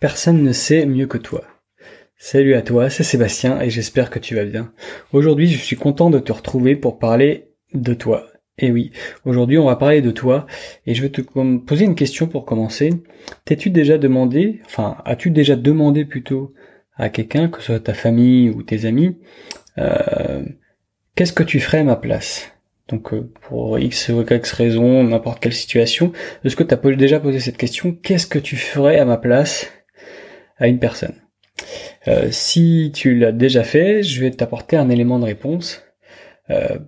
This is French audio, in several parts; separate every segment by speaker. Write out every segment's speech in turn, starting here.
Speaker 1: Personne ne sait mieux que toi. Salut à toi, c'est Sébastien et j'espère que tu vas bien. Aujourd'hui, je suis content de te retrouver pour parler de toi. Et oui, aujourd'hui, on va parler de toi et je vais te poser une question pour commencer. T'es-tu déjà demandé, enfin, as-tu déjà demandé plutôt à quelqu'un, que ce soit ta famille ou tes amis, euh, qu'est-ce que tu ferais à ma place? Donc euh, pour X ou Y raison, n'importe quelle situation, est-ce que tu as déjà posé cette question Qu'est-ce que tu ferais à ma place? À une personne euh, Si tu l'as déjà fait, je vais t'apporter un élément de réponse. Euh,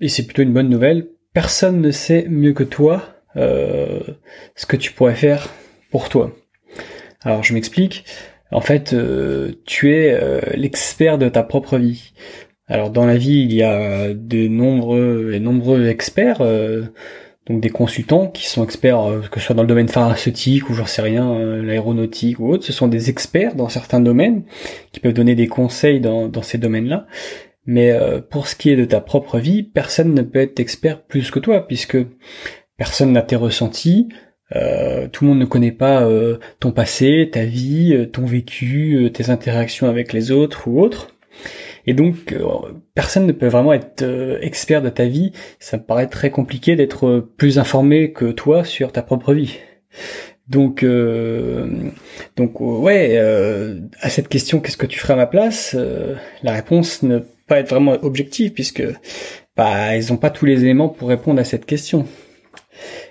Speaker 1: et c'est plutôt une bonne nouvelle. Personne ne sait mieux que toi ce que tu pourrais faire pour toi. Alors je m'explique. En fait, tu es l'expert de ta propre vie. Alors dans la vie, il y a de nombreux et nombreux experts, euh, donc des consultants qui sont experts, euh, que ce soit dans le domaine pharmaceutique ou j'en sais rien, euh, l'aéronautique ou autre. Ce sont des experts dans certains domaines qui peuvent donner des conseils dans, ces domaines-là. Mais pour ce qui est de ta propre vie, personne ne peut être expert plus que toi, puisque personne n'a tes ressentis, tout le monde ne connaît pas ton passé, ta vie, ton vécu, tes interactions avec les autres ou autres. Et donc, euh, personne ne peut vraiment être euh, expert de ta vie. Ça me paraît très compliqué d'être plus informé que toi sur ta propre vie. Donc, euh, donc ouais, à cette question, qu'est-ce que tu ferais à ma place La réponse ne peut pas être vraiment objective puisque bah, ils n'ont pas tous les éléments pour répondre à cette question.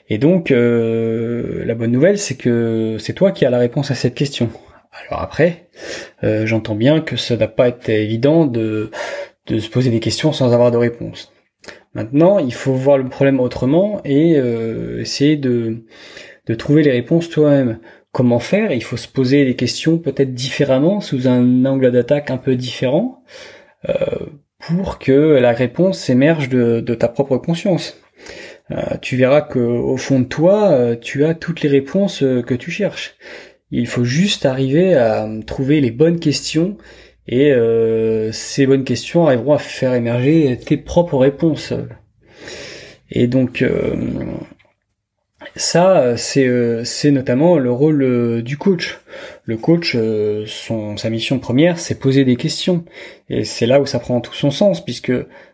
Speaker 1: Et donc, la bonne nouvelle, c'est que c'est toi qui as la réponse à cette question. Alors après, euh, j'entends bien que ça n'a pas été évident de, de se poser des questions sans avoir de réponse. Maintenant, il faut voir le problème autrement et euh, essayer de, de trouver les réponses toi-même. Comment faire? Il faut se poser les questions peut-être différemment, sous un angle d'attaque un peu différent, euh, pour que la réponse émerge de, de ta propre conscience. tu verras que au fond de toi, tu as toutes les réponses que tu cherches. Il faut juste arriver à trouver les bonnes questions et euh, ces bonnes questions arriveront à faire émerger tes propres réponses. Et donc euh, ça, c'est euh, notamment le rôle du coach. Le coach, son sa mission première, c'est poser des questions, et c'est là où ça prend tout son sens, puisque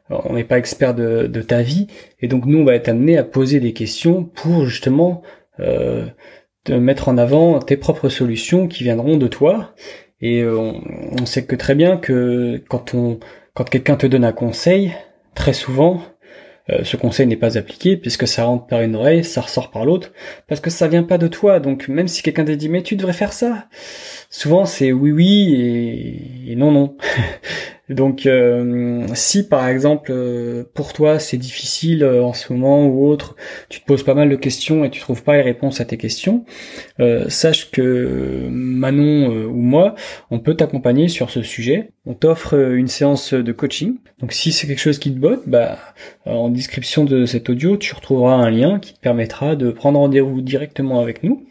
Speaker 1: on n'est pas expert de, de, ta vie, et donc nous on va être amené à poser des questions pour justement de mettre en avant tes propres solutions qui viendront de toi. Et euh, on, sait que très bien que quand on, quand quelqu'un te donne un conseil, très souvent, euh, ce conseil n'est pas appliqué puisque ça rentre par une oreille, ça ressort par l'autre, parce que ça vient pas de toi. Donc même si quelqu'un te dit mais tu devrais faire ça, souvent c'est oui oui et non non. Donc euh, si par exemple euh, pour toi c'est difficile euh, en ce moment ou autre, tu te poses pas mal de questions et tu trouves pas les réponses à tes questions, sache que Manon ou moi, on peut t'accompagner sur ce sujet. On t'offre une séance de coaching. Donc si c'est quelque chose qui te botte, bah en description de cet audio, tu retrouveras un lien qui te permettra de prendre rendez-vous directement avec nous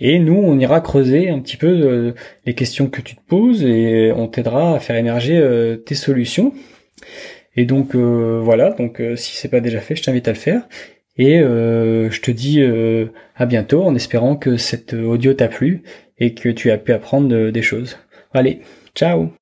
Speaker 1: et nous, on ira creuser un petit peu euh, les questions que tu te poses et on t'aidera à faire émerger euh, tes solutions. Et donc euh, voilà, donc si c'est pas déjà fait, je t'invite à le faire. Et je te dis à bientôt en espérant que cet audio t'a plu et que tu as pu apprendre des choses. Allez, ciao